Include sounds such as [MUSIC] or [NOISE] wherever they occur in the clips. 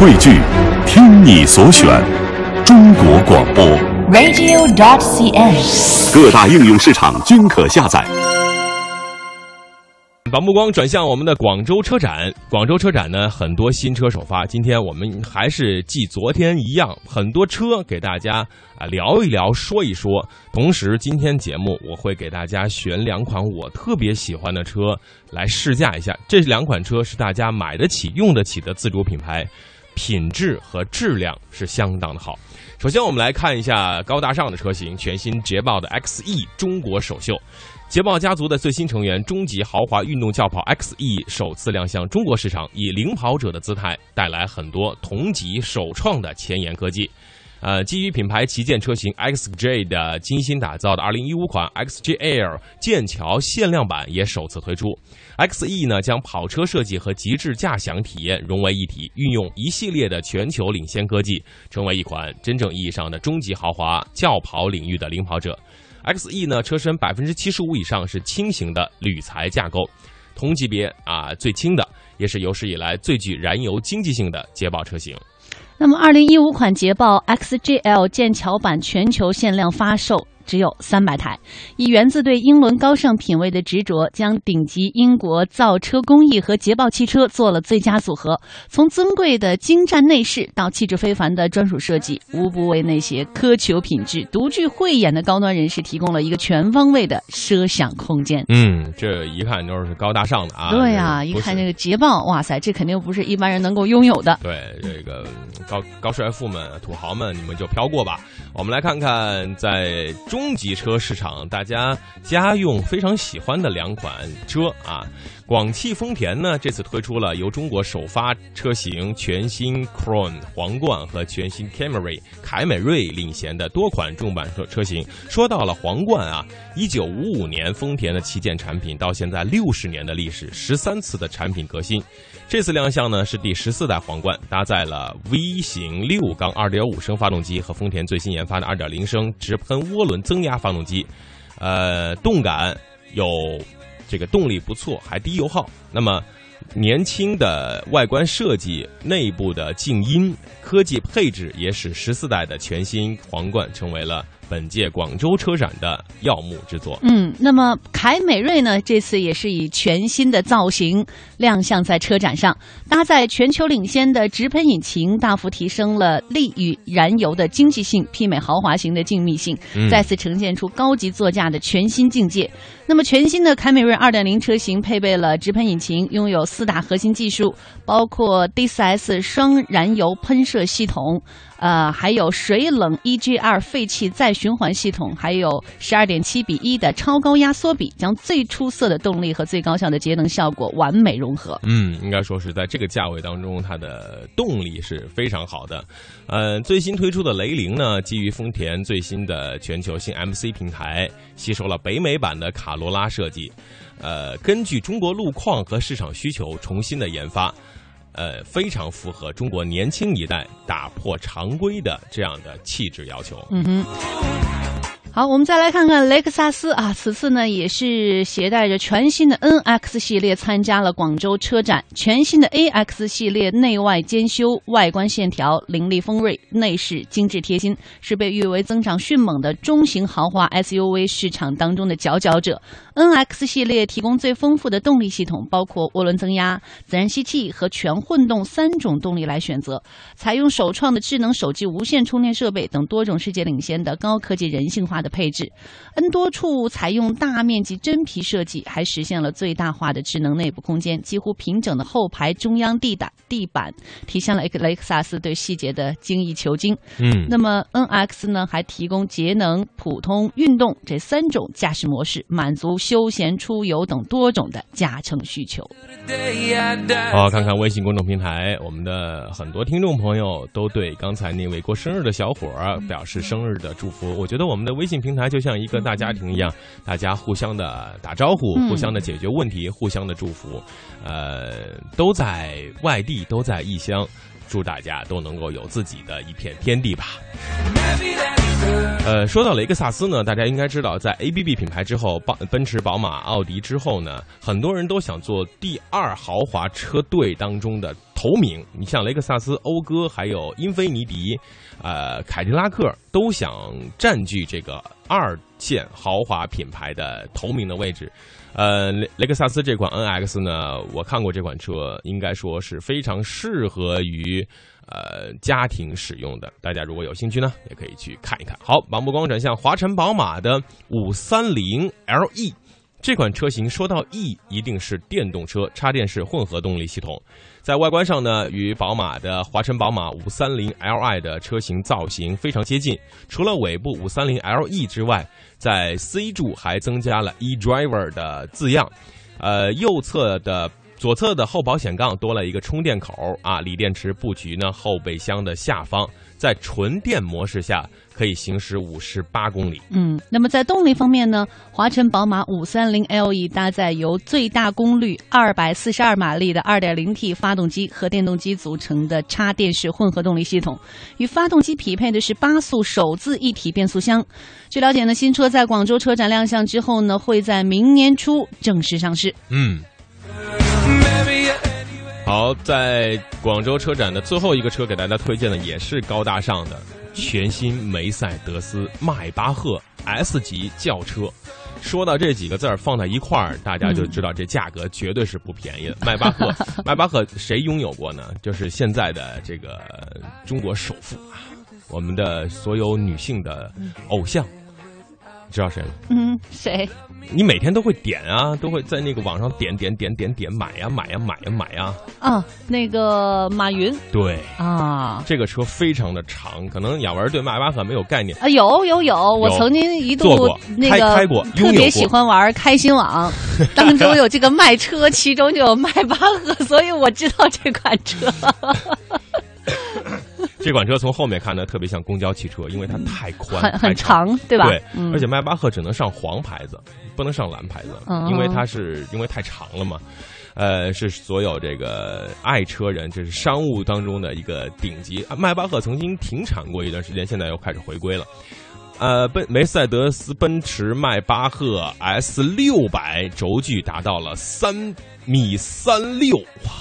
汇聚，听你所选，中国广播。radio.dot.cn，。各大应用市场均可下载。把目光转向我们的广州车展。广州车展呢，很多新车首发。今天我们还是继昨天一样，很多车给大家啊聊一聊，说一说。同时，今天节目我会给大家选两款我特别喜欢的车来试驾一下。这两款车是大家买得起、用得起的自主品牌，品质和质量是相当的好。首先，我们来看一下高大上的车型，全新捷豹的 XE 中国首秀。捷豹家族的最新成员，中级豪华运动轿跑 XE 首次亮相中国市场，以领跑者的姿态带来很多同级首创的前沿科技。呃，基于品牌旗舰车型 XJ 的精心打造的2015款 XJ Air 剑桥限量版也首次推出。XE 呢，将跑车设计和极致驾享体验融为一体，运用一系列的全球领先科技，成为一款真正意义上的终极豪华轿跑领域的领跑者。XE 呢，车身百分之七十五以上是轻型的铝材架构，同级别啊最轻的，也是有史以来最具燃油经济性的捷豹车型。那么，二零一五款捷豹 XJL 剑桥版全球限量发售。只有三百台，以源自对英伦高尚品味的执着，将顶级英国造车工艺和捷豹汽车做了最佳组合。从尊贵的精湛内饰到气质非凡的专属设计，无不为那些苛求品质、独具慧眼的高端人士提供了一个全方位的奢享空间。嗯，这一看就是高大上的啊！对呀、啊，一看这个捷豹，哇塞，这肯定不是一般人能够拥有的。对，这个高高帅富们、土豪们，你们就飘过吧。我们来看看在。中级车市场，大家家用非常喜欢的两款车啊，广汽丰田呢这次推出了由中国首发车型全新 Crown 皇冠和全新 Camry 凯美瑞领衔的多款重版车车型。说到了皇冠啊，一九五五年丰田的旗舰产品，到现在六十年的历史，十三次的产品革新。这次亮相呢是第十四代皇冠，搭载了 V 型六缸2.5升发动机和丰田最新研发的2.0升直喷涡轮增压发动机，呃，动感有这个动力不错，还低油耗。那么年轻的外观设计、内部的静音科技配置，也使十四代的全新皇冠成为了。本届广州车展的耀目之作。嗯，那么凯美瑞呢，这次也是以全新的造型亮相在车展上，搭载全球领先的直喷引擎，大幅提升了力与燃油的经济性，媲美豪华型的静谧性，再次呈现出高级座驾的全新境界。那么全新的凯美瑞2.0车型配备了直喷引擎，拥有四大核心技术，包括 DCS 双燃油喷射系统。呃，还有水冷 EGR 废气再循环系统，还有十二点七比一的超高压缩比，将最出色的动力和最高效的节能效果完美融合。嗯，应该说是在这个价位当中，它的动力是非常好的。呃，最新推出的雷凌呢，基于丰田最新的全球性 MC 平台，吸收了北美版的卡罗拉设计，呃，根据中国路况和市场需求重新的研发。呃，非常符合中国年轻一代打破常规的这样的气质要求。嗯哼。好，我们再来看看雷克萨斯啊，此次呢也是携带着全新的 NX 系列参加了广州车展。全新的 AX 系列内外兼修，外观线条凌厉锋锐，内饰精致贴心，是被誉为增长迅猛的中型豪华 SUV 市场当中的佼佼者。NX 系列提供最丰富的动力系统，包括涡轮增压、自然吸气和全混动三种动力来选择，采用首创的智能手机无线充电设备等多种世界领先的高科技人性化的配置。N 多处采用大面积真皮设计，还实现了最大化的智能内部空间，几乎平整的后排中央地板地板，体现了雷克萨斯对细节的精益求精。嗯，那么 NX 呢，还提供节能、普通、运动这三种驾驶模式，满足休闲、出游等多种的加乘需求。好，看看微信公众平台，我们的很多听众朋友都对刚才那位过生日的小伙儿表示生日的祝福。我觉得我们的微信平台就像一个大家庭一样，大家互相的打招呼，嗯互相的解决问题，互相的祝福。呃，都在外地，都在异乡，祝大家都能够有自己的一片天地吧。呃，说到雷克萨斯呢，大家应该知道，在 ABB 品牌之后，奔奔驰、宝马、奥迪之后呢，很多人都想做第二豪华车队当中的头名。你像雷克萨斯、讴歌，还有英菲尼迪，呃，凯迪拉克都想占据这个二线豪华品牌的头名的位置。呃，雷雷克萨斯这款 NX 呢，我看过这款车，应该说是非常适合于呃家庭使用的。大家如果有兴趣呢，也可以去看一看。好，把目光转向华晨宝马的五三零 LE。这款车型说到 E，一定是电动车，插电式混合动力系统。在外观上呢，与宝马的华晨宝马五三零 Li 的车型造型非常接近。除了尾部五三零 LE 之外，在 C 柱还增加了 eDriver 的字样。呃，右侧的。左侧的后保险杠多了一个充电口啊，锂电池布局呢后备箱的下方，在纯电模式下可以行驶五十八公里。嗯，那么在动力方面呢，华晨宝马五三零 LE 搭载由最大功率二百四十二马力的二点零 T 发动机和电动机组成的插电式混合动力系统，与发动机匹配的是八速手自一体变速箱。据了解呢，新车在广州车展亮相之后呢，会在明年初正式上市。嗯。好，在广州车展的最后一个车给大家推荐的也是高大上的全新梅赛德斯迈巴赫 S 级轿车。说到这几个字儿放在一块儿，大家就知道这价格绝对是不便宜的。[LAUGHS] 迈巴赫，迈巴赫谁拥有过呢？就是现在的这个中国首富啊，我们的所有女性的偶像。知道谁吗？嗯，谁？你每天都会点啊，都会在那个网上点点点点点买呀买呀买呀买呀。啊，那个马云。对啊，这个车非常的长，可能雅文对迈巴赫没有概念啊。有有有，我曾经一度那个开过，特别喜欢玩开心网，[LAUGHS] 当中有这个卖车，其中就有迈巴赫，所以我知道这款车。这款车从后面看呢，特别像公交汽车，因为它太宽、很很长，对吧？对，而且迈巴赫只能上黄牌子，不能上蓝牌子，因为它是因为太长了嘛。呃，是所有这个爱车人，这是商务当中的一个顶级。迈巴赫曾经停产过一段时间，现在又开始回归了。呃，奔梅赛德斯奔驰迈巴赫 S 六百轴距达到了三米三六，哇，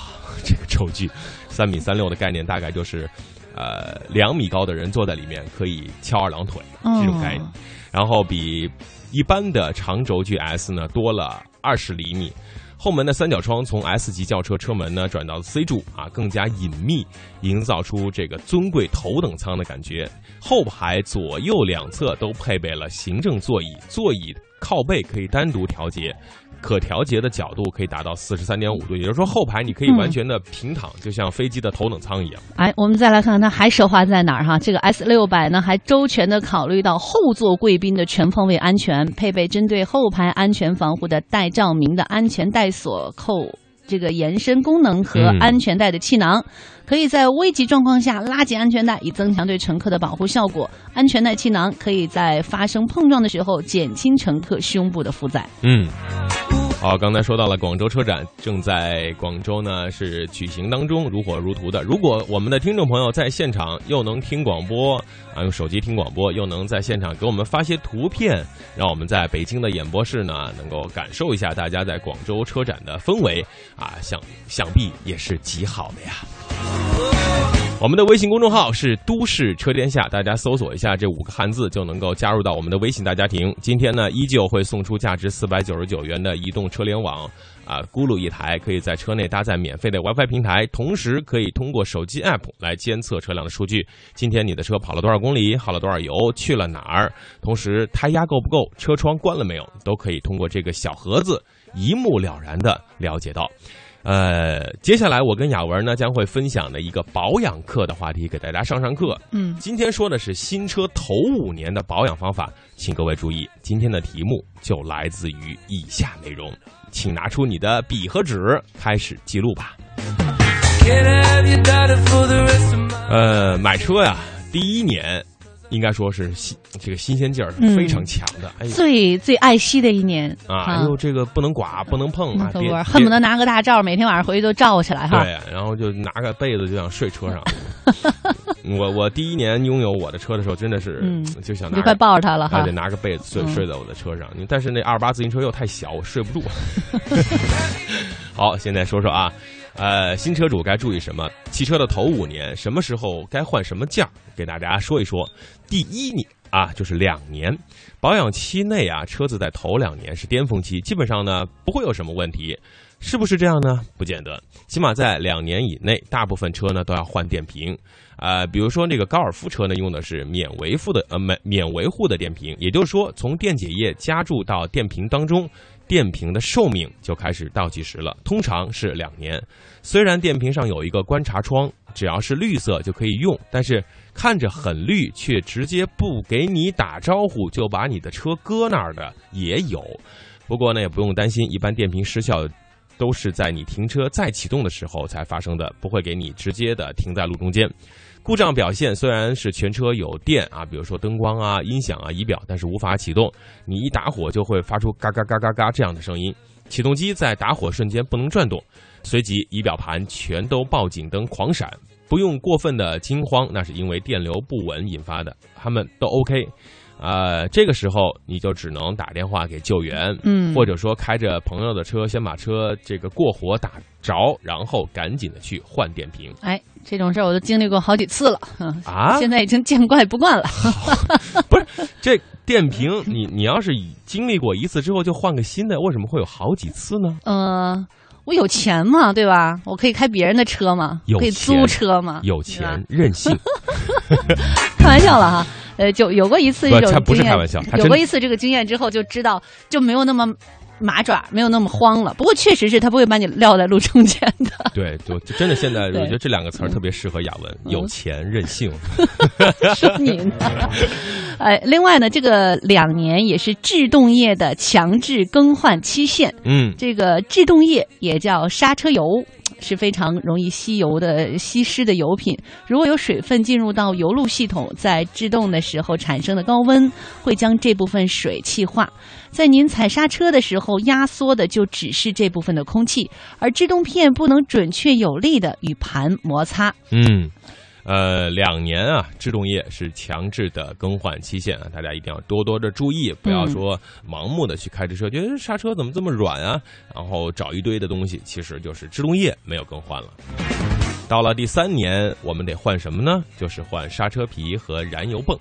这个轴距三米三六的概念大概就是。呃，两米高的人坐在里面可以翘二郎腿这种概念，然后比一般的长轴距 S 呢多了二十厘米。后门的三角窗从 S 级轿车车门呢转到 C 柱啊，更加隐秘，营造出这个尊贵头等舱的感觉。后排左右两侧都配备了行政座椅，座椅靠背可以单独调节。可调节的角度可以达到四十三点五度，也就是说后排你可以完全的平躺，就像飞机的头等舱一样。哎，我们再来看看它还奢华在哪儿哈？这个 S 六百呢，还周全的考虑到后座贵宾的全方位安全，配备针对后排安全防护的带照明的安全带锁扣。这个延伸功能和安全带的气囊，可以在危急状况下拉紧安全带，以增强对乘客的保护效果。安全带气囊可以在发生碰撞的时候减轻乘客胸部的负载。嗯。好，刚才说到了广州车展正在广州呢，是举行当中，如火如荼的。如果我们的听众朋友在现场又能听广播啊，用手机听广播，又能在现场给我们发些图片，让我们在北京的演播室呢，能够感受一下大家在广州车展的氛围啊，想想必也是极好的呀。我们的微信公众号是“都市车天下”，大家搜索一下这五个汉字就能够加入到我们的微信大家庭。今天呢，依旧会送出价值四百九十九元的移动车联网啊，咕噜一台，可以在车内搭载免费的 WiFi 平台，同时可以通过手机 App 来监测车辆的数据。今天你的车跑了多少公里，耗了多少油，去了哪儿，同时胎压够不够，车窗关了没有，都可以通过这个小盒子一目了然的了解到。呃，接下来我跟雅文呢将会分享的一个保养课的话题，给大家上上课。嗯，今天说的是新车头五年的保养方法，请各位注意，今天的题目就来自于以下内容，请拿出你的笔和纸，开始记录吧。呃，买车呀，第一年。应该说是新这个新鲜劲儿是非常强的，哎，最最爱惜的一年啊！哎呦，这个不能刮，不能碰啊！恨不得拿个大罩，每天晚上回去都罩起来哈。对，然后就拿个被子就想睡车上。[LAUGHS] 我我第一年拥有我的车的时候，真的是就想就快抱着它了，还得拿个被子睡睡在我的车上。但是那二八自行车又太小，我睡不住。[LAUGHS] 好，现在说说啊。呃，新车主该注意什么？汽车的头五年，什么时候该换什么件儿？给大家说一说。第一年啊，就是两年保养期内啊，车子在头两年是巅峰期，基本上呢不会有什么问题。是不是这样呢？不见得，起码在两年以内，大部分车呢都要换电瓶。啊，比如说那个高尔夫车呢，用的是免维护的呃免免维护的电瓶，也就是说，从电解液加注到电瓶当中，电瓶的寿命就开始倒计时了，通常是两年。虽然电瓶上有一个观察窗，只要是绿色就可以用，但是看着很绿却直接不给你打招呼就把你的车搁那儿的也有。不过呢，也不用担心，一般电瓶失效。都是在你停车再启动的时候才发生的，不会给你直接的停在路中间。故障表现虽然是全车有电啊，比如说灯光啊、音响啊、仪表，但是无法启动。你一打火就会发出嘎嘎嘎嘎嘎这样的声音，启动机在打火瞬间不能转动，随即仪表盘全都报警灯狂闪。不用过分的惊慌，那是因为电流不稳引发的，他们都 OK。呃，这个时候你就只能打电话给救援，嗯，或者说开着朋友的车，先把车这个过火打着，然后赶紧的去换电瓶。哎，这种事儿我都经历过好几次了，啊，现在已经见怪不怪了。[LAUGHS] [LAUGHS] 不是，这电瓶你你要是经历过一次之后就换个新的，为什么会有好几次呢？呃，我有钱嘛，对吧？我可以开别人的车嘛，可以租车嘛，有钱任性。[LAUGHS] 开玩笑了哈。呃，就有过一次这种不是开玩笑，有过一次这个经验之后，就知道就没有那么麻爪，没有那么慌了。不过确实是他不会把你撂在路中间的。对，就真的现在，我觉得这两个词儿特别适合雅文，有钱任性。[LAUGHS] 说你呢？[LAUGHS] 哎，另外呢，这个两年也是制动液的强制更换期限。嗯，这个制动液也叫刹车油。是非常容易吸油的、吸湿的油品。如果有水分进入到油路系统，在制动的时候产生的高温，会将这部分水气化。在您踩刹车的时候，压缩的就只是这部分的空气，而制动片不能准确有力的与盘摩擦。嗯。呃，两年啊，制动液是强制的更换期限啊，大家一定要多多的注意，不要说盲目的去开着车，觉得刹车怎么这么软啊，然后找一堆的东西，其实就是制动液没有更换了。到了第三年，我们得换什么呢？就是换刹车皮和燃油泵。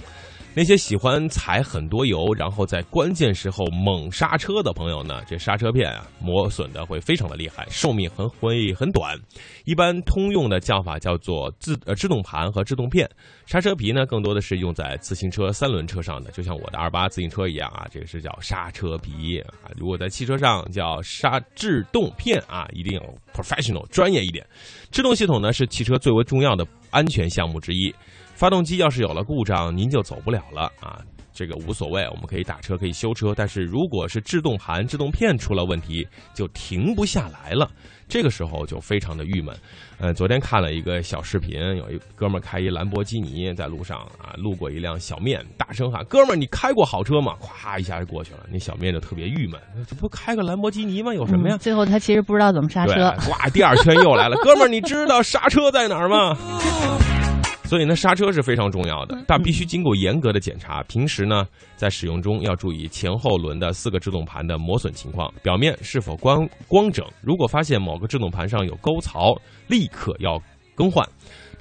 那些喜欢踩很多油，然后在关键时候猛刹车的朋友呢，这刹车片啊磨损的会非常的厉害，寿命很会很短。一般通用的叫法叫做自呃制动盘和制动片。刹车皮呢，更多的是用在自行车三轮车上的，就像我的二八自行车一样啊，这个是叫刹车皮啊。如果在汽车上叫刹制动片啊，一定要 professional 专业一点。制动系统呢是汽车最为重要的安全项目之一。发动机要是有了故障，您就走不了了啊！这个无所谓，我们可以打车，可以修车。但是如果是制动盘、制动片出了问题，就停不下来了。这个时候就非常的郁闷。嗯，昨天看了一个小视频，有一哥们开一兰博基尼在路上啊，路过一辆小面，大声喊：“哥们儿，你开过好车吗？”咵一下就过去了。那小面就特别郁闷，这不开个兰博基尼吗？有什么呀？最后他其实不知道怎么刹车。哇，第二圈又来了，哥们儿，你知道刹车在哪儿吗？所以呢，刹车是非常重要的，但必须经过严格的检查。平时呢，在使用中要注意前后轮的四个制动盘的磨损情况，表面是否光光整。如果发现某个制动盘上有沟槽，立刻要更换。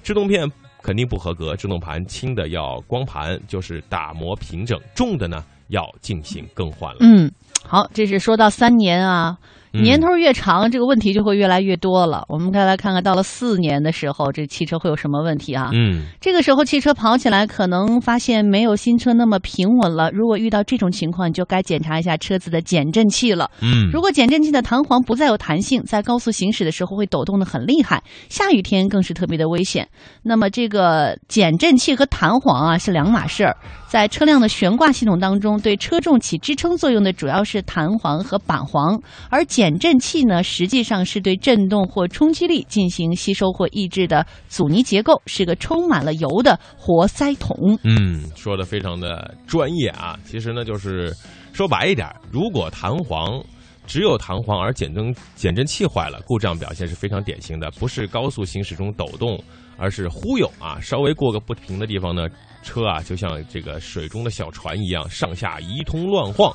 制动片肯定不合格，制动盘轻的要光盘，就是打磨平整；重的呢，要进行更换了。嗯，好，这是说到三年啊。年头越长，这个问题就会越来越多了。我们再来看看，到了四年的时候，这汽车会有什么问题啊？嗯，这个时候汽车跑起来，可能发现没有新车那么平稳了。如果遇到这种情况，你就该检查一下车子的减震器了。嗯，如果减震器的弹簧不再有弹性，在高速行驶的时候会抖动的很厉害，下雨天更是特别的危险。那么这个减震器和弹簧啊是两码事儿。在车辆的悬挂系统当中，对车重起支撑作用的主要是弹簧和板簧，而减减震器呢，实际上是对振动或冲击力进行吸收或抑制的阻尼结构，是个充满了油的活塞筒。嗯，说的非常的专业啊。其实呢，就是说白一点，如果弹簧只有弹簧，而减震减震器坏了，故障表现是非常典型的，不是高速行驶中抖动，而是忽悠啊，稍微过个不平的地方呢。车啊，就像这个水中的小船一样，上下一通乱晃。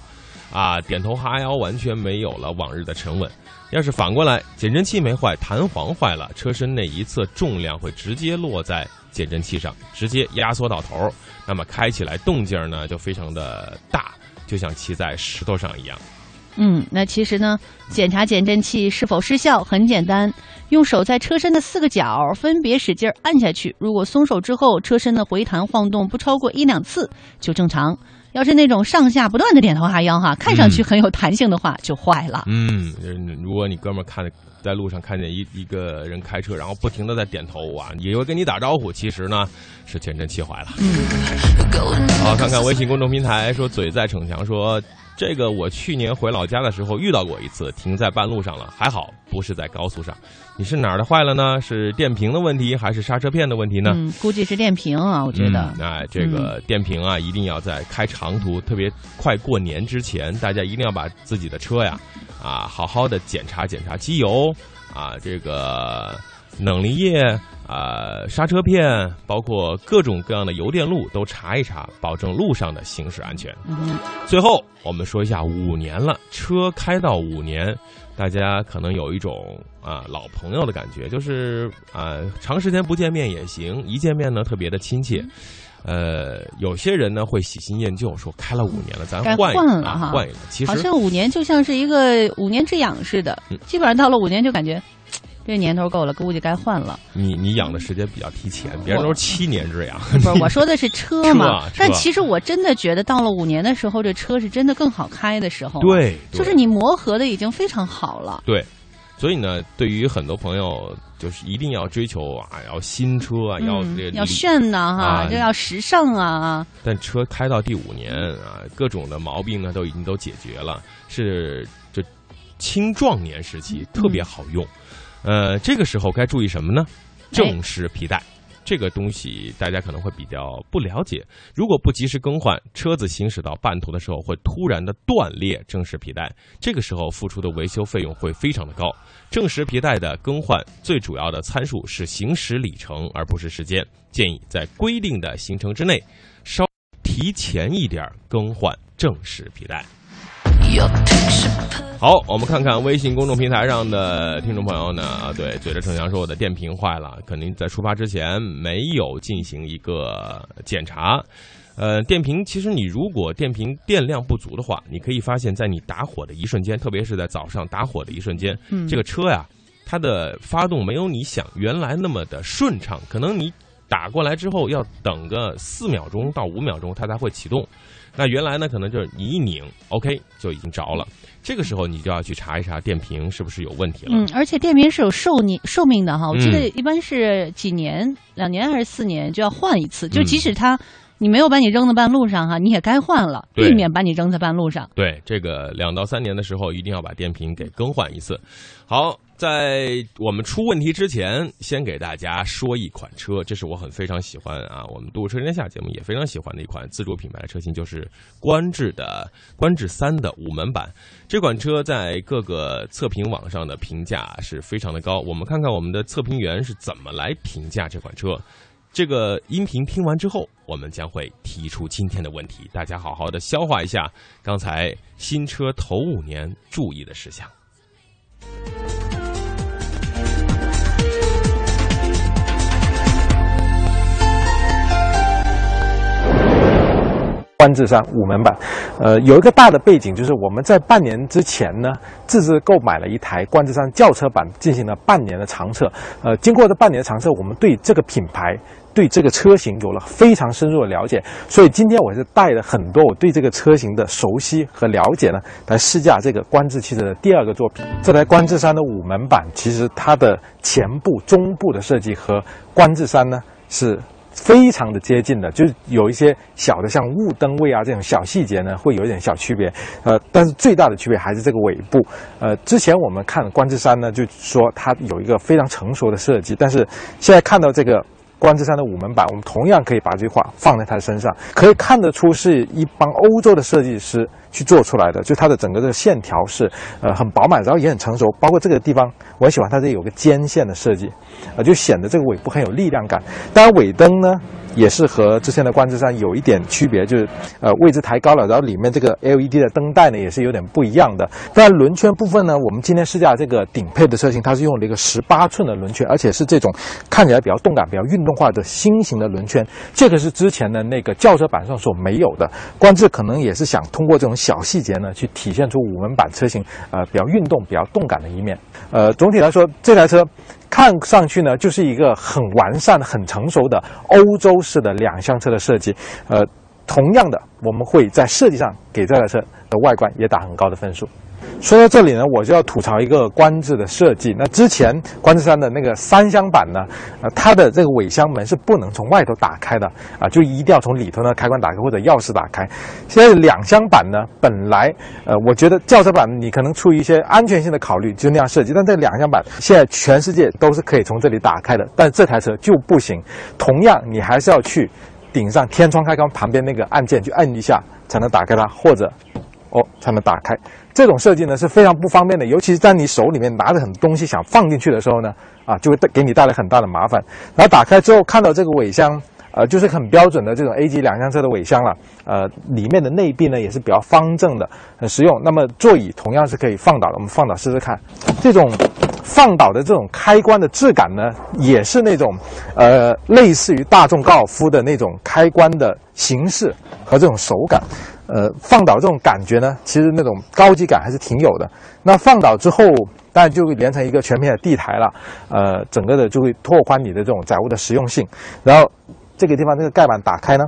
啊，点头哈腰，完全没有了往日的沉稳。要是反过来，减震器没坏，弹簧坏了，车身内一侧重量会直接落在减震器上，直接压缩到头，那么开起来动静呢就非常的大，就像骑在石头上一样。嗯，那其实呢，检查减震器是否失效很简单，用手在车身的四个角分别使劲按下去，如果松手之后车身的回弹晃动不超过一两次就正常。要是那种上下不断的点头哈腰哈，看上去很有弹性的话，就坏了。嗯，如果你哥们儿看在路上看见一一个人开车，然后不停的在点头啊，也会跟你打招呼，其实呢是全身气坏了。嗯，好，看看微信公众平台说嘴在逞强说。这个我去年回老家的时候遇到过一次，停在半路上了，还好不是在高速上。你是哪儿的坏了呢？是电瓶的问题还是刹车片的问题呢？嗯，估计是电瓶啊，我觉得。那这个电瓶啊，一定要在开长途，特别快过年之前，大家一定要把自己的车呀，啊，好好的检查检查机油啊，这个冷凝液。啊，刹车片，包括各种各样的油电路都查一查，保证路上的行驶安全。最后，我们说一下五年了，车开到五年，大家可能有一种啊老朋友的感觉，就是啊长时间不见面也行，一见面呢特别的亲切。呃，有些人呢会喜新厌旧，说开了五年了，咱换换了哈，换一个。其实好像五年就像是一个五年之痒似的，基本上到了五年就感觉。这年头够了，估计该换了。你你养的时间比较提前，别人都是七年之痒。不是，我说的是车 [LAUGHS] 嘛。但其实我真的觉得，到了五年的时候，这车是真的更好开的时候。对，就是你磨合的已经非常好了。对，所以呢，对于很多朋友，就是一定要追求啊，要新车啊，要要炫呐哈，就要时尚啊。但车开到第五年啊，各种的毛病呢都已经都解决了，是这青壮年时期特别好用。呃，这个时候该注意什么呢？正时皮带，这个东西大家可能会比较不了解。如果不及时更换，车子行驶到半途的时候会突然的断裂正时皮带，这个时候付出的维修费用会非常的高。正时皮带的更换最主要的参数是行驶里程，而不是时间。建议在规定的行程之内，稍提前一点更换正时皮带。好，我们看看微信公众平台上的听众朋友呢？啊，对，嘴着逞强说我的电瓶坏了，肯定在出发之前没有进行一个检查。呃，电瓶其实你如果电瓶电量不足的话，你可以发现，在你打火的一瞬间，特别是在早上打火的一瞬间，这个车呀，它的发动没有你想原来那么的顺畅，可能你打过来之后要等个四秒钟到五秒钟，它才会启动。那原来呢，可能就是你一拧，OK 就已经着了。这个时候你就要去查一查电瓶是不是有问题了。嗯，而且电瓶是有寿命寿命的哈，我记得一般是几年，两年还是四年就要换一次。就即使它你没有把你扔在半路上哈，你也该换了，避免把你扔在半路上。对，这个两到三年的时候一定要把电瓶给更换一次。好。在我们出问题之前，先给大家说一款车，这是我很非常喜欢啊，我们《动车天下》节目也非常喜欢的一款自主品牌的车型，就是观致的观致三的五门版。这款车在各个测评网上的评价是非常的高。我们看看我们的测评员是怎么来评价这款车。这个音频听完之后，我们将会提出今天的问题，大家好好的消化一下刚才新车头五年注意的事项。观致三五门版，呃，有一个大的背景，就是我们在半年之前呢，自制购买了一台观致三轿车版，进行了半年的长测。呃，经过这半年的长测，我们对这个品牌、对这个车型有了非常深入的了解。所以今天我是带了很多我对这个车型的熟悉和了解呢，来试驾这个观致汽车的第二个作品。这台观致三的五门版，其实它的前部、中部的设计和观致三呢是。非常的接近的，就是有一些小的像雾灯位啊这种小细节呢，会有一点小区别，呃，但是最大的区别还是这个尾部。呃，之前我们看观致三呢，就说它有一个非常成熟的设计，但是现在看到这个。观致三的五门版，我们同样可以把这句话放在它的身上，可以看得出是一帮欧洲的设计师去做出来的。就它的整个这个线条是呃很饱满，然后也很成熟。包括这个地方，我喜欢它这有个尖线的设计，呃，就显得这个尾部很有力量感。当然尾灯呢，也是和之前的观致山有一点区别，就是呃位置抬高了，然后里面这个 LED 的灯带呢也是有点不一样的。当然轮圈部分呢，我们今天试驾这个顶配的车型，它是用了一个十八寸的轮圈，而且是这种看起来比较动感、比较运动化的新型的轮圈，这个是之前的那个轿车版上所没有的。观致可能也是想通过这种小细节呢，去体现出五门版车型呃比较运动、比较动感的一面。呃，总体来说，这台车看上去呢就是一个很完善、很成熟的欧洲式的两厢车的设计。呃，同样的，我们会在设计上给这台车的外观也打很高的分数。说到这里呢，我就要吐槽一个观致的设计。那之前观致山的那个三厢版呢，呃，它的这个尾箱门是不能从外头打开的啊，就一定要从里头呢开关打开或者钥匙打开。现在两厢版呢，本来呃，我觉得轿车版你可能出于一些安全性的考虑就那样设计，但这两厢版现在全世界都是可以从这里打开的，但这台车就不行。同样，你还是要去顶上天窗开关旁边那个按键去摁一下才能打开它，或者哦才能打开。这种设计呢是非常不方便的，尤其是在你手里面拿着很多东西想放进去的时候呢，啊，就会带给你带来很大的麻烦。然后打开之后看到这个尾箱，呃，就是很标准的这种 A 级两厢车的尾箱了，呃，里面的内壁呢也是比较方正的，很实用。那么座椅同样是可以放倒的，我们放倒试试看。这种放倒的这种开关的质感呢，也是那种，呃，类似于大众高尔夫的那种开关的形式和这种手感。呃，放倒这种感觉呢，其实那种高级感还是挺有的。那放倒之后，当然就会连成一个全面的地台了。呃，整个的就会拓宽你的这种载物的实用性。然后这个地方这个盖板打开呢，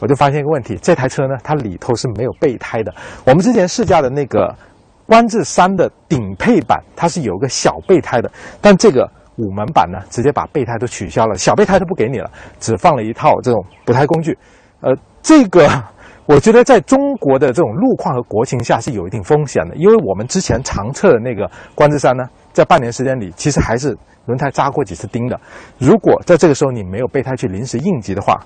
我就发现一个问题：这台车呢，它里头是没有备胎的。我们之前试驾的那个观致三的顶配版，它是有个小备胎的，但这个五门版呢，直接把备胎都取消了，小备胎都不给你了，只放了一套这种补胎工具。呃，这个。[LAUGHS] 我觉得在中国的这种路况和国情下是有一定风险的，因为我们之前常测的那个观致山呢，在半年时间里，其实还是轮胎扎过几次钉的。如果在这个时候你没有备胎去临时应急的话，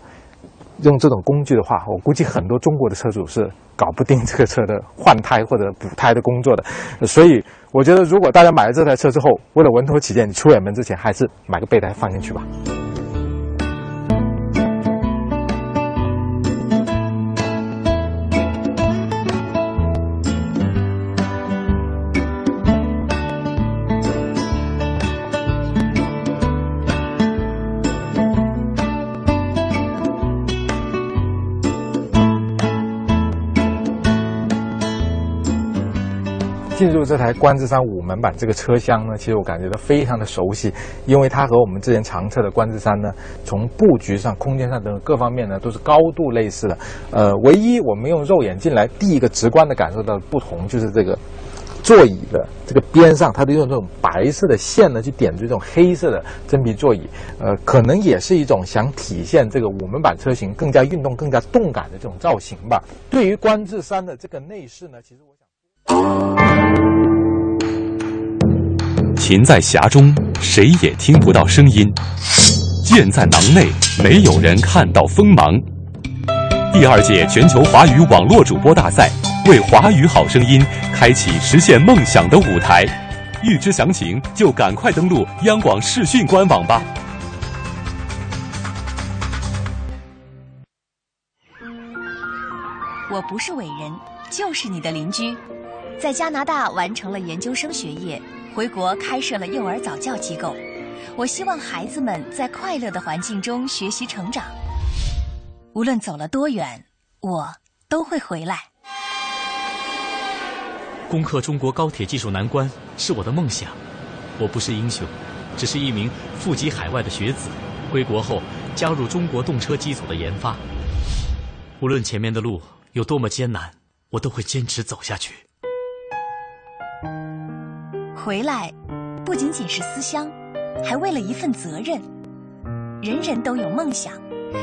用这种工具的话，我估计很多中国的车主是搞不定这个车的换胎或者补胎的工作的。所以，我觉得如果大家买了这台车之后，为了稳妥起见，你出远门之前还是买个备胎放进去吧。进入这台观致山五门版这个车厢呢，其实我感觉到非常的熟悉，因为它和我们之前常测的观致山呢，从布局上、空间上等各方面呢，都是高度类似的。呃，唯一我们用肉眼进来，第一个直观的感受到不同，就是这个座椅的这个边上，它都用这种白色的线呢，去点缀这种黑色的真皮座椅。呃，可能也是一种想体现这个五门版车型更加运动、更加动感的这种造型吧。对于观致山的这个内饰呢，其实我想。琴在匣中，谁也听不到声音；剑在囊内，没有人看到锋芒。第二届全球华语网络主播大赛为华语好声音开启实现梦想的舞台。欲知详情，就赶快登录央广视讯官网吧。我不是伟人，就是你的邻居。在加拿大完成了研究生学业，回国开设了幼儿早教机构。我希望孩子们在快乐的环境中学习成长。无论走了多远，我都会回来。攻克中国高铁技术难关是我的梦想。我不是英雄，只是一名富籍海外的学子。归国后加入中国动车机组的研发。无论前面的路有多么艰难，我都会坚持走下去。回来，不仅仅是思乡，还为了一份责任。人人都有梦想，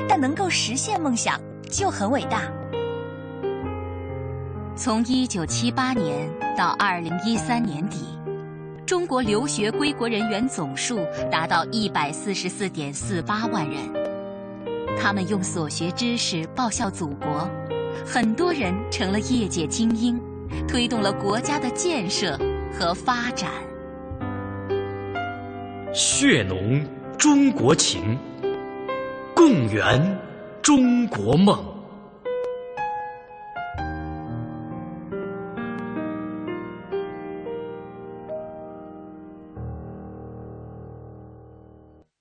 但能够实现梦想就很伟大。从一九七八年到二零一三年底，中国留学归国人员总数达到一百四十四点四八万人。他们用所学知识报效祖国，很多人成了业界精英，推动了国家的建设。和发展，血浓中国情，共圆中国梦。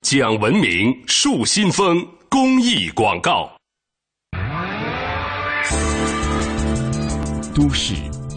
讲文明树新风公益广告。都市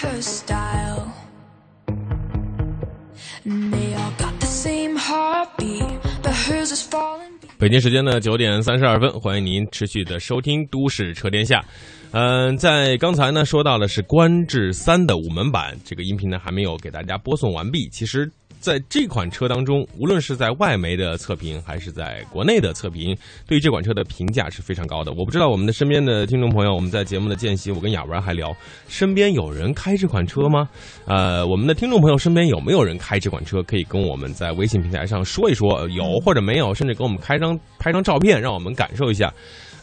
Her style. 北京时间呢九点三十二分，欢迎您持续的收听《都市车天下》。嗯、在刚才呢说到的是观致三的五门版，这个音频呢还没有给大家播送完毕。其实，在这款车当中，无论是在外媒的测评，还是在国内的测评，对于这款车的评价是非常高的。我不知道我们的身边的听众朋友，我们在节目的间隙，我跟雅文还聊，身边有人开这款车吗？呃，我们的听众朋友身边有没有人开这款车？可以跟我们在微信平台上说一说，有或者没有，甚至给我们开张拍张照片，让我们感受一下。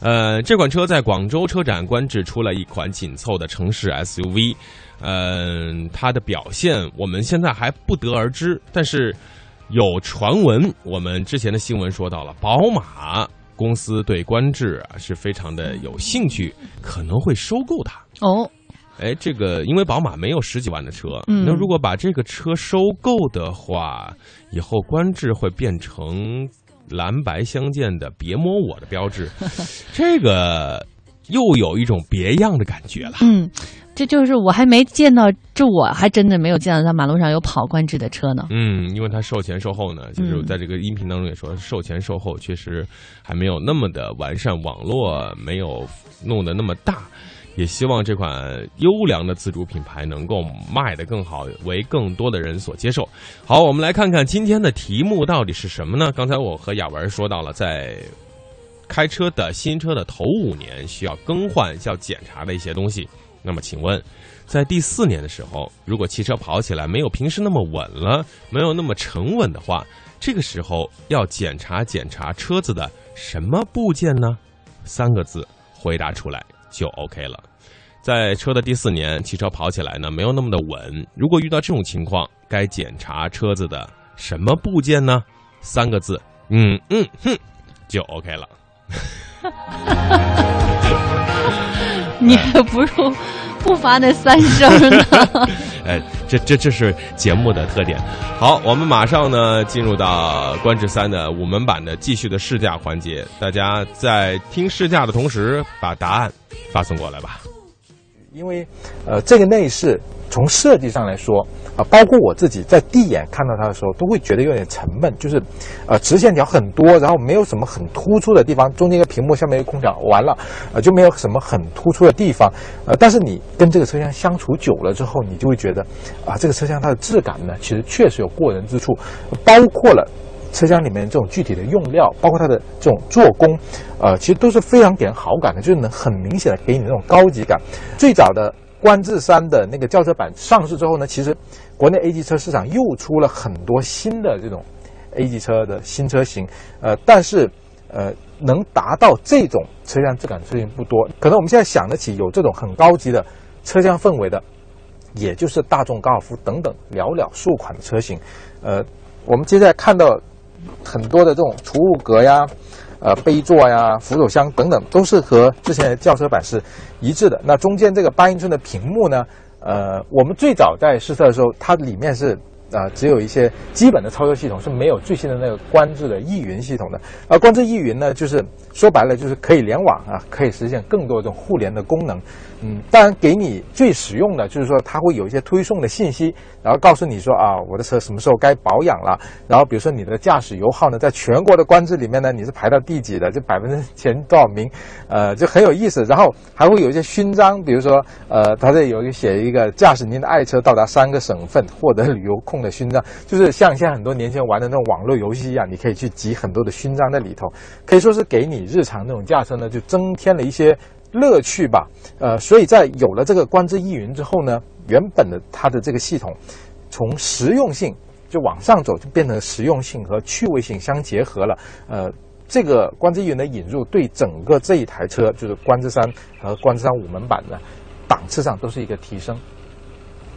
呃，这款车在广州车展观致出了一款紧凑的城市 SUV，嗯、它的表现我们现在还不得而知，但是有传闻，我们之前的新闻说到了，宝马公司对观致啊是非常的有兴趣，可能会收购它。哦，哎，这个因为宝马没有十几万的车，嗯那如果把这个车收购的话，以后观致会变成蓝白相间的“别摸我”的标志，[LAUGHS] 这个又有一种别样的感觉了。嗯，这就是我还没见到，这我还真的没有见到在马路上有跑观致的车呢。嗯，因为它售前售后呢，就是嗯在这个音频当中也说，售前售后确实还没有那么的完善，网络没有弄得那么大。也希望这款优良的自主品牌能够卖得更好，为更多的人所接受。好，我们来看看今天的题目到底是什么呢？刚才我和雅文说到了，在开车的新车的头五年需要更换、需要检查的一些东西。那么，请问，在第四年的时候，如果汽车跑起来没有平时那么稳了，没有那么沉稳的话，这个时候要检查检查车子的什么部件呢？三个字回答出来就 OK 了。在车的第四年，汽车跑起来呢没有那么的稳，如果遇到这种情况，该检查车子的什么部件呢？三个字，嗯嗯哼，就 OK 了。[LAUGHS] [LAUGHS] 你还不如不发那三声呢。[LAUGHS] 哎，这这这是节目的特点。好，我们马上呢进入到观致三的五门版的继续的试驾环节。大家在听试驾的同时，把答案发送过来吧。因为呃，这个内饰从设计上来说啊、包括我自己在第一眼看到它的时候，都会觉得有点沉闷，就是呃直线条很多，然后没有什么很突出的地方，中间一个屏幕，下面一个空调，完了，呃就没有什么很突出的地方。呃，但是你跟这个车厢相处久了之后，你就会觉得啊、这个车厢它的质感呢，其实确实有过人之处，包括了。车厢里面这种具体的用料，包括它的这种做工，呃，其实都是非常给人好感的，就是能很明显的给你那种高级感。最早的观致三的那个轿车版上市之后呢，其实国内 A 级车市场又出了很多新的这种 A 级车的新车型，呃，但是呃，能达到这种车厢质感车型不多。可能我们现在想得起有这种很高级的车厢氛围的，也就是大众高尔夫等等寥寥数款的车型。呃，我们接下来看到很多的这种储物格呀、呃杯座呀、扶手箱等等，都是和之前的轿车版是一致的。那中间这个八英寸的屏幕呢，呃，我们最早在试车的时候，它里面是啊，只有一些基本的操作系统是没有最新的那个观致的易云系统的。而观致易云呢，就是说白了就是可以联网啊，可以实现更多这种互联的功能。嗯，当然给你最实用的就是说它会有一些推送的信息，然后告诉你说啊，我的车什么时候该保养了。然后比如说你的驾驶油耗呢，在全国的观致里面呢，你是排到第几的，就百分之前多少名，呃，就很有意思。然后还会有一些勋章，比如说呃，它这有一写一个驾驶您的爱车到达三个省份，获得旅游控的勋章，就是像现在很多年轻人玩的那种网络游戏一样，你可以去集很多的勋章在里头，可以说是给你日常那种驾车呢，就增添了一些。乐趣吧，呃，所以在有了这个观致易云之后呢，原本的它的这个系统，从实用性就往上走，就变成实用性和趣味性相结合了。呃，这个观致易云的引入，对整个这一台车，就是观致三和观致三五门版的档次上都是一个提升。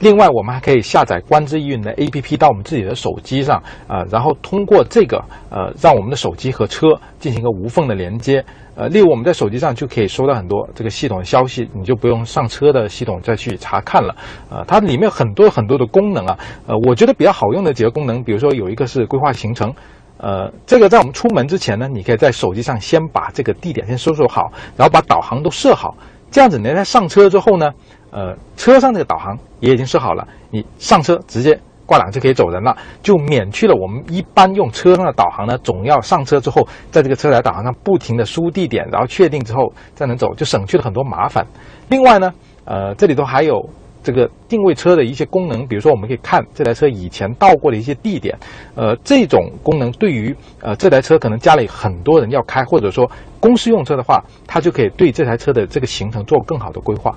另外，我们还可以下载观之易云的 APP 到我们自己的手机上，啊，然后通过这个，呃，让我们的手机和车进行一个无缝的连接。呃，例如我们在手机上就可以收到很多这个系统消息，你就不用上车的系统再去查看了。呃，它里面很多很多的功能啊，呃，我觉得比较好用的几个功能，比如说有一个是规划行程，呃，这个在我们出门之前呢，你可以在手机上先把这个地点先搜索好，然后把导航都设好，这样子你在上车之后呢。呃，车上这个导航也已经设好了，你上车直接挂档就可以走人了，就免去了我们一般用车上的导航呢，总要上车之后在这个车载导航上不停的输地点，然后确定之后再能走，就省去了很多麻烦。另外呢，呃，这里头还有这个定位车的一些功能，比如说我们可以看这台车以前到过的一些地点，呃，这种功能对于呃这台车可能家里很多人要开，或者说公司用车的话，它就可以对这台车的这个行程做更好的规划。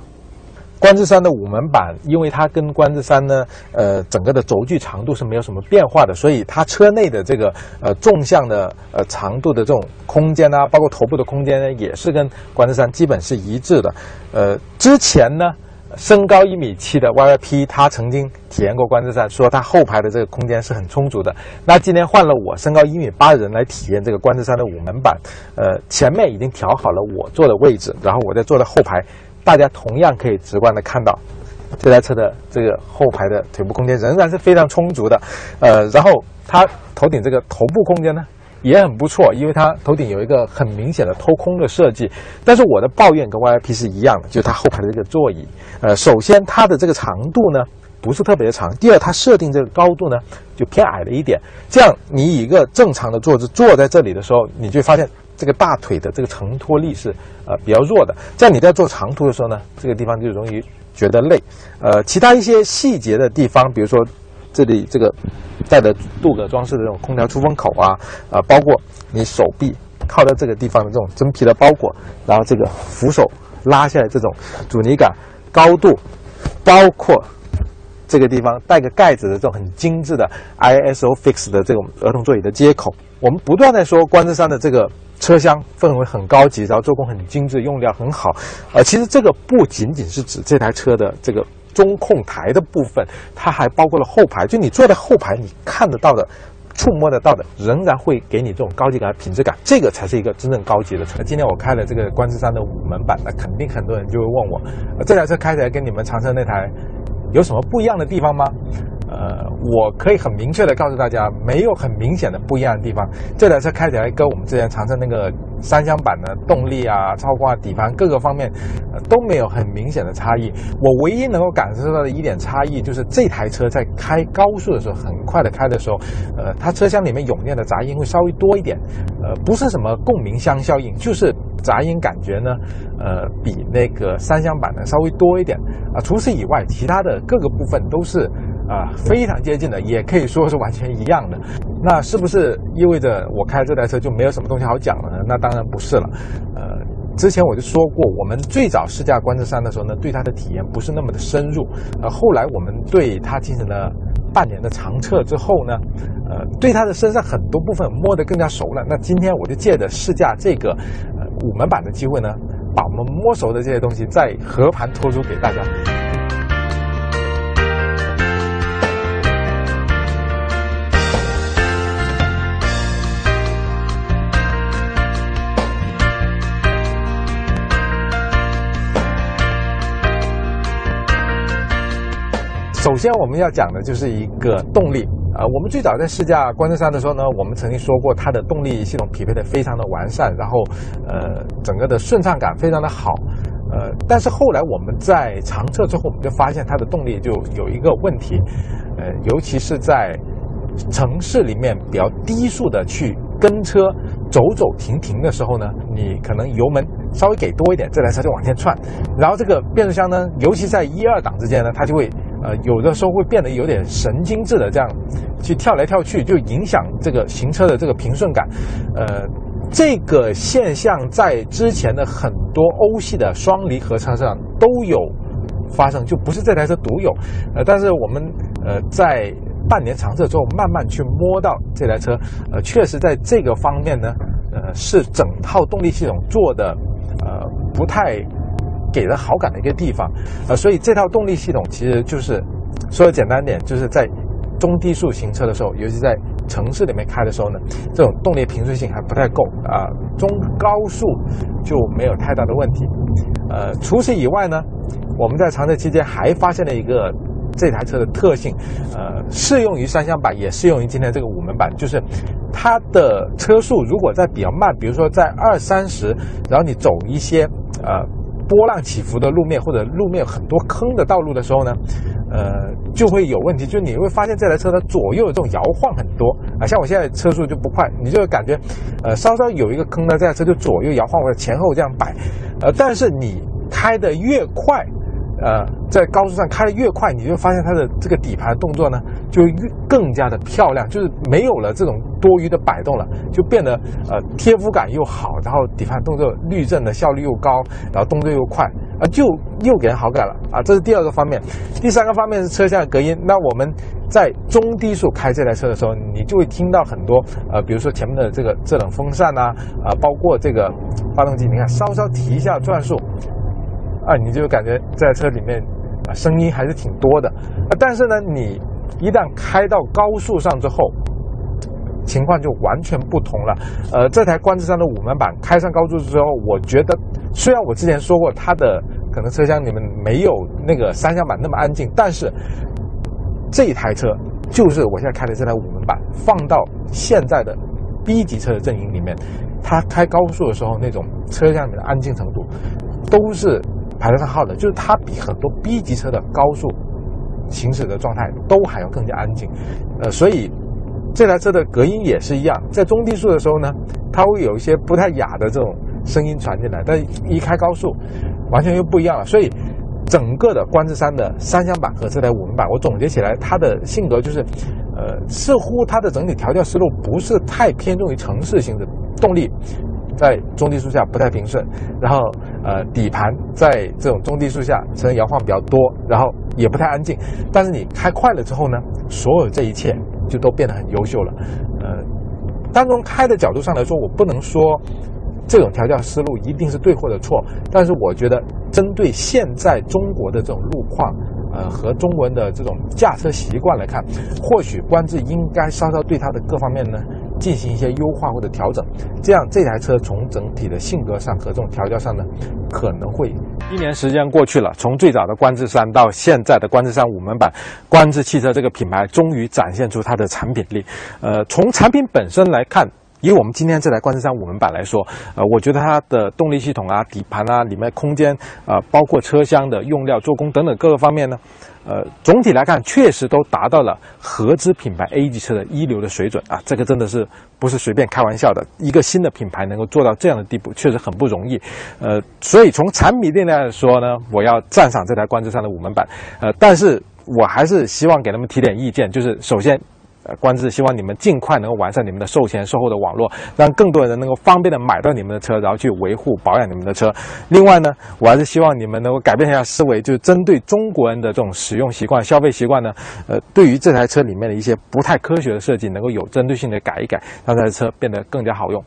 观致三的五门版，因为它跟观致三呢，呃，整个的轴距长度是没有什么变化的，所以它车内的这个呃纵向的呃长度的这种空间啊，包括头部的空间呢，也是跟观致三基本是一致的。呃，之前呢，身高一米七的 YYP 他曾经体验过观致三，说他后排的这个空间是很充足的。那今天换了我身高一米八的人来体验这个观致三的五门版，呃，前面已经调好了我坐的位置，然后我再坐在后排。大家同样可以直观的看到，这台车的这个后排的腿部空间仍然是非常充足的，呃，然后它头顶这个头部空间呢也很不错，因为它头顶有一个很明显的偷空的设计。但是我的抱怨跟 YIP 是一样的，就是它后排的这个座椅，呃，首先它的这个长度呢不是特别的长，第二它设定这个高度呢就偏矮了一点，这样你以一个正常的坐姿坐在这里的时候，你就发现。这个大腿的这个承托力是呃比较弱的，在你在做长途的时候呢，这个地方就容易觉得累。呃，其他一些细节的地方，比如说这里这个带的镀铬装饰的这种空调出风口啊，啊，包括你手臂靠在这个地方的这种真皮的包裹，然后这个扶手拉下来这种阻尼感、高度，包括这个地方带个盖子的这种很精致的 ISO Fix 的这种儿童座椅的接口，我们不断在说观致三的这个。车厢氛围很高级，然后做工很精致，用料很好。呃，其实这个不仅仅是指这台车的这个中控台的部分，它还包括了后排。就你坐在后排，你看得到的、触摸得到的，仍然会给你这种高级感、品质感。这个才是一个真正高级的车。今天我开了这个观致三的五门版，那肯定很多人就会问我，这台车开起来跟你们长城那台有什么不一样的地方吗？呃，我可以很明确的告诉大家，没有很明显的不一样的地方。这台车开起来跟我们之前长城那个三厢版的动力啊、操控、啊、底盘各个方面，呃，都没有很明显的差异。我唯一能够感受到的一点差异，就是这台车在开高速的时候，很快的开的时候，呃，它车厢里面涌现的杂音会稍微多一点。呃，不是什么共鸣箱效应，就是杂音感觉呢，呃，比那个三厢版的稍微多一点。啊，除此以外，其他的各个部分都是。啊，非常接近的，也可以说是完全一样的。那是不是意味着我开这台车就没有什么东西好讲了呢？那当然不是了。呃，之前我就说过，我们最早试驾观致三的时候呢，对它的体验不是那么的深入。呃，后来我们对它进行了半年的长测之后呢，呃，对它的身上很多部分摸得更加熟了。那今天我就借着试驾这个呃五门版的机会呢，把我们摸熟的这些东西再和盘托出给大家。首先我们要讲的就是一个动力。呃，我们最早在试驾观致三的时候呢，我们曾经说过它的动力系统匹配的非常的完善，然后呃整个的顺畅感非常的好。呃，但是后来我们在长测之后，我们就发现它的动力就有一个问题，呃，尤其是在城市里面比较低速的去跟车走走停停的时候呢，你可能油门稍微给多一点，这台车就往前窜，然后这个变速箱呢，尤其在一二档之间呢，它就会呃有的时候会变得有点神经质的这样去跳来跳去，就影响这个行车的这个平顺感，呃。这个现象在之前的很多欧系的双离合车上都有发生，就不是这台车独有。呃，但是我们呃在半年长测之后，慢慢去摸到这台车，呃，确实在这个方面呢，呃，是整套动力系统做的呃不太给人好感的一个地方。呃，所以这套动力系统其实就是说的简单点，就是在中低速行车的时候，尤其在城市里面开的时候呢，这种动力平顺性还不太够啊。中高速就没有太大的问题。呃，除此以外呢，我们在长测期间还发现了一个这台车的特性，呃，适用于三厢版，也适用于今天这个五门版，就是它的车速如果在比较慢，比如说在二三十，然后你走一些呃波浪起伏的路面或者路面有很多坑的道路的时候呢。呃，就会有问题，就你会发现这台车它左右这种摇晃很多啊，像我现在车速就不快，你就感觉，呃，稍稍有一个坑呢，这台车就左右摇晃或者前后这样摆，呃，但是你开的越快。呃，在高速上开的越快，你就发现它的这个底盘动作呢，就越更加的漂亮，就是没有了这种多余的摆动了，就变得呃贴肤感又好，然后底盘动作滤震的效率又高，然后动作又快，啊，就又给人好感了啊。这是第二个方面，第三个方面是车厢的隔音。那我们在中低速开这台车的时候，你就会听到很多呃，比如说前面的这个制冷风扇呐，啊，包括这个发动机，你看稍稍提一下转速。啊，你就感觉在车里面啊，声音还是挺多的。啊，但是呢，你一旦开到高速上之后，情况就完全不同了。呃，这台观致三的五门版开上高速之后，我觉得虽然我之前说过它的可能车厢里面没有那个三厢版那么安静，但是这台车就是我现在开的这台五门版，放到现在的 B 级车的阵营里面，它开高速的时候那种车厢里面的安静程度，都是。排得上号的，就是它比很多 B 级车的高速行驶的状态都还要更加安静，呃，所以这台车的隔音也是一样，在中低速的时候呢，它会有一些不太雅的这种声音传进来，但一开高速，完全又不一样了。所以整个的观致三的三厢版和这台五门版，我总结起来，它的性格就是，呃，似乎它的整体调教思路不是太偏重于城市型的动力。在中低速下不太平顺，然后呃底盘在这种中低速下车身摇晃比较多，然后也不太安静。但是你开快了之后呢，所有这一切就都变得很优秀了。呃，单从开的角度上来说，我不能说这种调教思路一定是对或者错，但是我觉得针对现在中国的这种路况，呃和中国人的这种驾车习惯来看，或许观致应该稍稍对它的各方面呢。进行一些优化或者调整，这样这台车从整体的性格上和这种调教上呢，可能会一年时间过去了，从最早的观致三到现在的观致三五门版，观致汽车这个品牌终于展现出它的产品力。呃，从产品本身来看。以我们今天这台观致三五门版来说，呃，我觉得它的动力系统啊、底盘啊、里面空间啊，包括车厢的用料、做工等等各个方面呢，呃，总体来看确实都达到了合资品牌 A 级车的一流的水准啊！这个真的是不是随便开玩笑的，一个新的品牌能够做到这样的地步，确实很不容易。呃，所以从产品力量来说呢，我要赞赏这台观致三的五门版。呃，但是我还是希望给他们提点意见，就是首先。关键是希望你们尽快能够完善你们的售前售后的网络，让更多人能够方便的买到你们的车，然后去维护保养你们的车。另外呢，我还是希望你们能够改变一下思维，就是针对中国人的这种使用习惯、消费习惯呢，呃，对于这台车里面的一些不太科学的设计，能够有针对性的改一改，让这台车变得更加好用。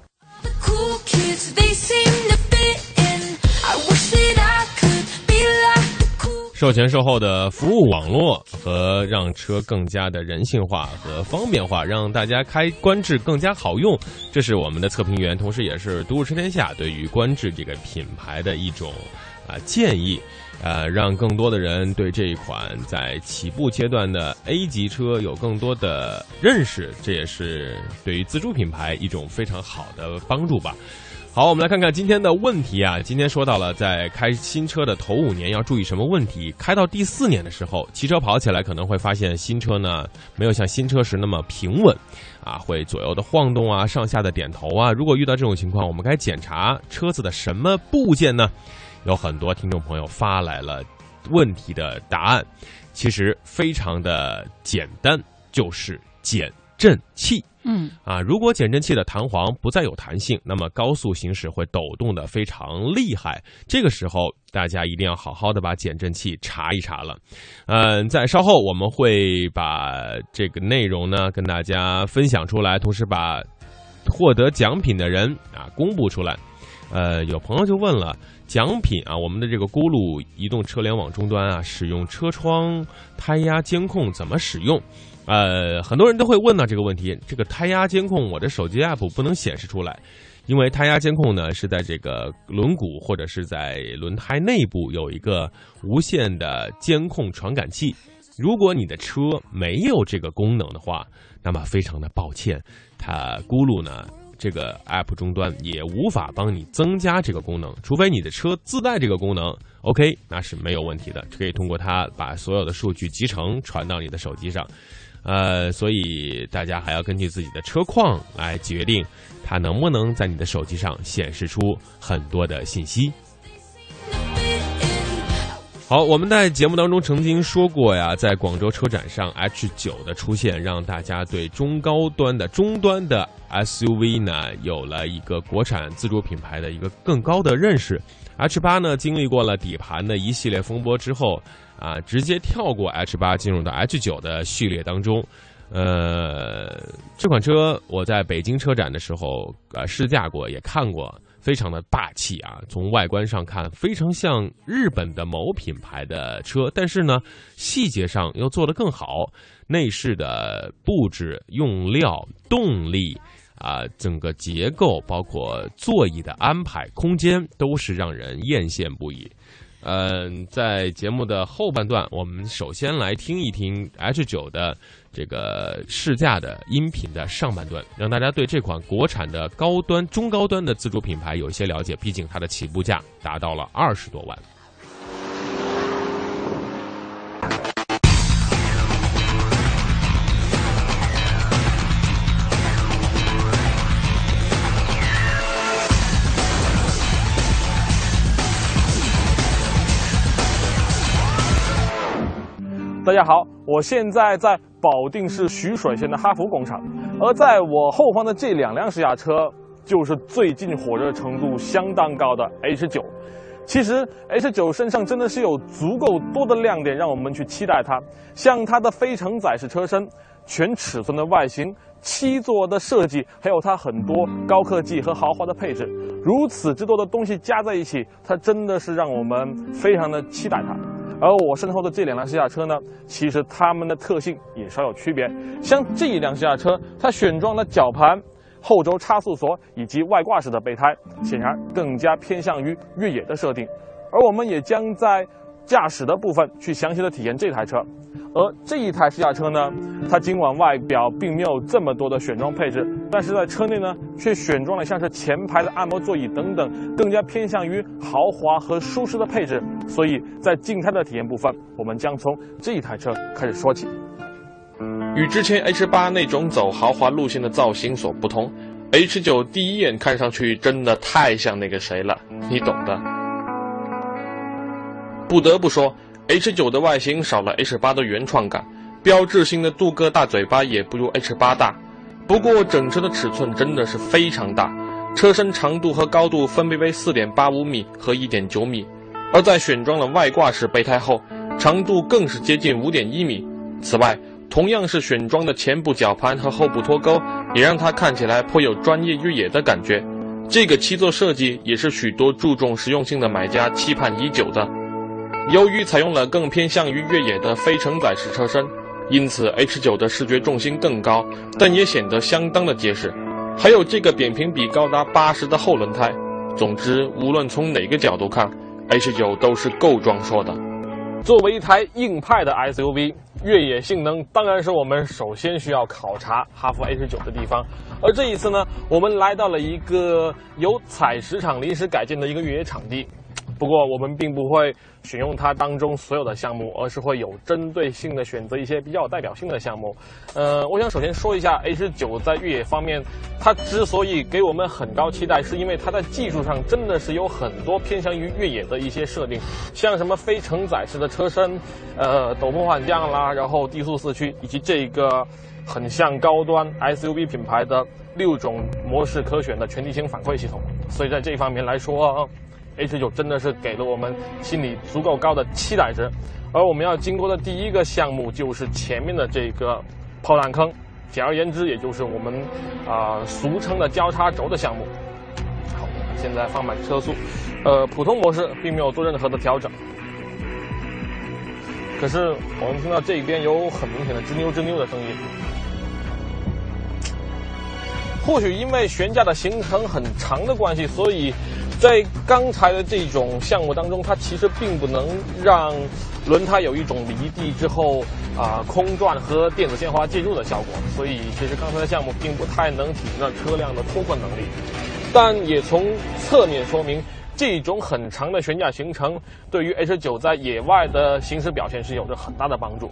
售前售后的服务网络和让车更加的人性化和方便化，让大家开观致更加好用，这是我们的测评员，同时也是都市车天下对于观致这个品牌的一种啊建议。呃，让更多的人对这一款在起步阶段的 A 级车有更多的认识，这也是对于自主品牌一种非常好的帮助吧。好，我们来看看今天的问题啊。今天说到了在开新车的头五年要注意什么问题，开到第四年的时候，骑车跑起来可能会发现新车呢没有像新车时那么平稳，啊，会左右的晃动啊，上下的点头啊。如果遇到这种情况，我们该检查车子的什么部件呢？有很多听众朋友发来了问题的答案，其实非常的简单，就是减震器。嗯啊，如果减震器的弹簧不再有弹性，那么高速行驶会抖动的非常厉害。这个时候，大家一定要好好的把减震器查一查了。嗯，在稍后我们会把这个内容呢跟大家分享出来，同时把获得奖品的人啊公布出来。呃，有朋友就问了。奖品啊，我们的这个咕噜移动车联网终端啊，使用车窗胎压监控怎么使用？呃，很多人都会问到这个问题。这个胎压监控，我的手机 app 不能显示出来，因为胎压监控呢是在这个轮毂或者是在轮胎内部有一个无线的监控传感器。如果你的车没有这个功能的话，那么非常的抱歉，它咕噜呢。这个 App 终端也无法帮你增加这个功能，除非你的车自带这个功能，OK，那是没有问题的，可以通过它把所有的数据集成传到你的手机上。呃，所以大家还要根据自己的车况来决定它能不能在你的手机上显示出很多的信息。好，我们在节目当中曾经说过呀，在广州车展上，H 九的出现让大家对中高端的终端的 SUV 呢有了一个国产自主品牌的一个更高的认识。H 八呢经历过了底盘的一系列风波之后，啊，直接跳过 H 八进入到 H 九的序列当中。呃，这款车我在北京车展的时候呃试驾过，也看过。非常的霸气啊！从外观上看，非常像日本的某品牌的车，但是呢，细节上又做得更好。内饰的布置、用料、动力啊，整个结构，包括座椅的安排、空间，都是让人艳羡不已。嗯，在节目的后半段，我们首先来听一听 H 九的这个试驾的音频的上半段，让大家对这款国产的高端、中高端的自主品牌有一些了解。毕竟它的起步价达到了二十多万。大家好，我现在在保定市徐水县的哈弗工厂，而在我后方的这两辆试驾车，就是最近火热程度相当高的 H 九。其实 H 九身上真的是有足够多的亮点，让我们去期待它。像它的非承载式车身、全尺寸的外形、七座的设计，还有它很多高科技和豪华的配置，如此之多的东西加在一起，它真的是让我们非常的期待它。而我身后的这两辆试驾车呢，其实它们的特性也稍有区别。像这一辆试驾车，它选装了绞盘、后轴差速锁以及外挂式的备胎，显然更加偏向于越野的设定。而我们也将在驾驶的部分去详细的体验这台车。而这一台试驾车呢，它尽管外表并没有这么多的选装配置，但是在车内呢，却选装了像是前排的按摩座椅等等，更加偏向于豪华和舒适的配置。所以在静态的体验部分，我们将从这一台车开始说起。与之前 H 八那种走豪华路线的造型所不同，H 九第一眼看上去真的太像那个谁了，你懂的。不得不说。H 九的外形少了 H 八的原创感，标志性的镀铬大嘴巴也不如 H 八大。不过整车的尺寸真的是非常大，车身长度和高度分别为四点八五米和一点九米，而在选装了外挂式备胎后，长度更是接近五点一米。此外，同样是选装的前部绞盘和后部脱钩，也让它看起来颇有专业越野的感觉。这个七座设计也是许多注重实用性的买家期盼已久的。由于采用了更偏向于越野的非承载式车身，因此 H 九的视觉重心更高，但也显得相当的结实。还有这个扁平比高达八十的后轮胎。总之，无论从哪个角度看 H 九都是够壮硕的。作为一台硬派的 SUV，越野性能当然是我们首先需要考察哈弗 H 九的地方。而这一次呢，我们来到了一个由采石场临时改建的一个越野场地。不过我们并不会选用它当中所有的项目，而是会有针对性的选择一些比较有代表性的项目。呃，我想首先说一下 H 九在越野方面，它之所以给我们很高期待，是因为它在技术上真的是有很多偏向于越野的一些设定，像什么非承载式的车身，呃，陡坡缓降啦，然后低速四驱，以及这个很像高端 SUV 品牌的六种模式可选的全地形反馈系统。所以在这方面来说。H 九真的是给了我们心里足够高的期待值，而我们要经过的第一个项目就是前面的这个炮弹坑，简而言之，也就是我们啊俗称的交叉轴的项目。好，现在放慢车速，呃，普通模式并没有做任何的调整，可是我们听到这边有很明显的吱扭吱扭的声音，或许因为悬架的行程很长的关系，所以。在刚才的这种项目当中，它其实并不能让轮胎有一种离地之后啊空转和电子限滑介入的效果，所以其实刚才的项目并不太能体现车辆的脱困能力。但也从侧面说明，这种很长的悬架行程对于 H 九在野外的行驶表现是有着很大的帮助。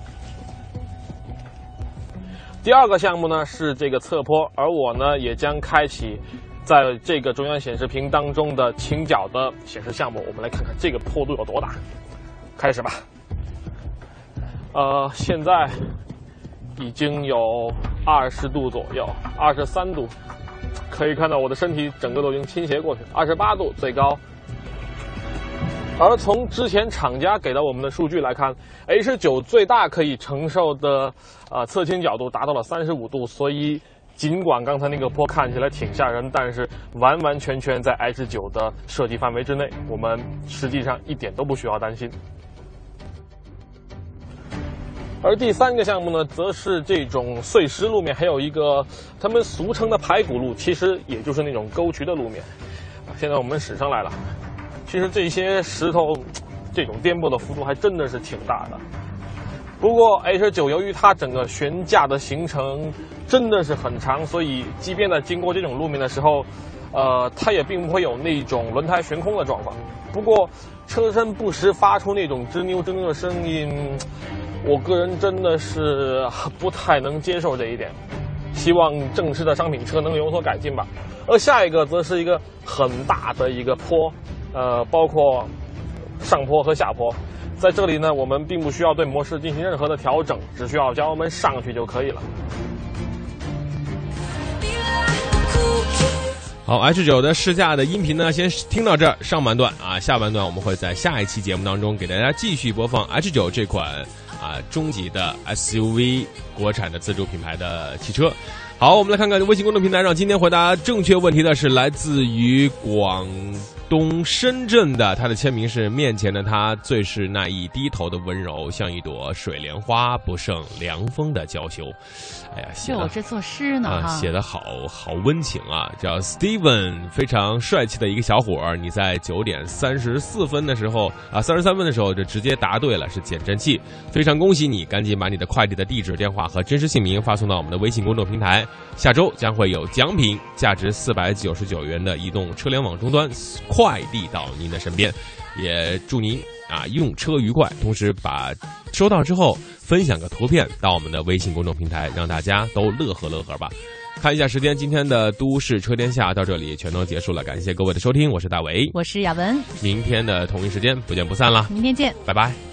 第二个项目呢是这个侧坡，而我呢也将开启。在这个中央显示屏当中的倾角的显示项目，我们来看看这个坡度有多大。开始吧。呃，现在已经有二十度左右，二十三度，可以看到我的身体整个都已经倾斜过去。二十八度最高。而从之前厂家给到我们的数据来看，H 九最大可以承受的呃侧倾角度达到了三十五度，所以。尽管刚才那个坡看起来挺吓人，但是完完全全在 H 九的设计范围之内，我们实际上一点都不需要担心。而第三个项目呢，则是这种碎石路面，还有一个他们俗称的排骨路，其实也就是那种沟渠的路面。现在我们驶上来了，其实这些石头，这种颠簸的幅度还真的是挺大的。不过 H 九由于它整个悬架的行程真的是很长，所以即便在经过这种路面的时候，呃，它也并不会有那种轮胎悬空的状况。不过车身不时发出那种吱扭吱扭的声音，我个人真的是不太能接受这一点。希望正式的商品车能有所改进吧。而下一个则是一个很大的一个坡，呃，包括上坡和下坡。在这里呢，我们并不需要对模式进行任何的调整，只需要将我们上去就可以了。好，H 九的试驾的音频呢，先听到这儿上半段啊，下半段我们会在下一期节目当中给大家继续播放 H 九这款啊中级的 SUV 国产的自主品牌的汽车。好，我们来看看微信公众平台上今天回答正确问题的是来自于广。东深圳的，他的签名是面前的他，最是那一低头的温柔，像一朵水莲花，不胜凉风的娇羞。哎呀，写我这作诗呢，啊，写的好好温情啊！叫 Steven，非常帅气的一个小伙儿。你在九点三十四分的时候啊，三十三分的时候就直接答对了，是减震器。非常恭喜你，赶紧把你的快递的地址、电话和真实姓名发送到我们的微信公众平台。下周将会有奖品，价值四百九十九元的移动车联网终端。快递到您的身边，也祝您啊用车愉快。同时把收到之后分享个图片到我们的微信公众平台，让大家都乐呵乐呵吧。看一下时间，今天的都市车天下到这里全都结束了，感谢各位的收听，我是大伟，我是亚文，明天的同一时间不见不散了，明天见，拜拜。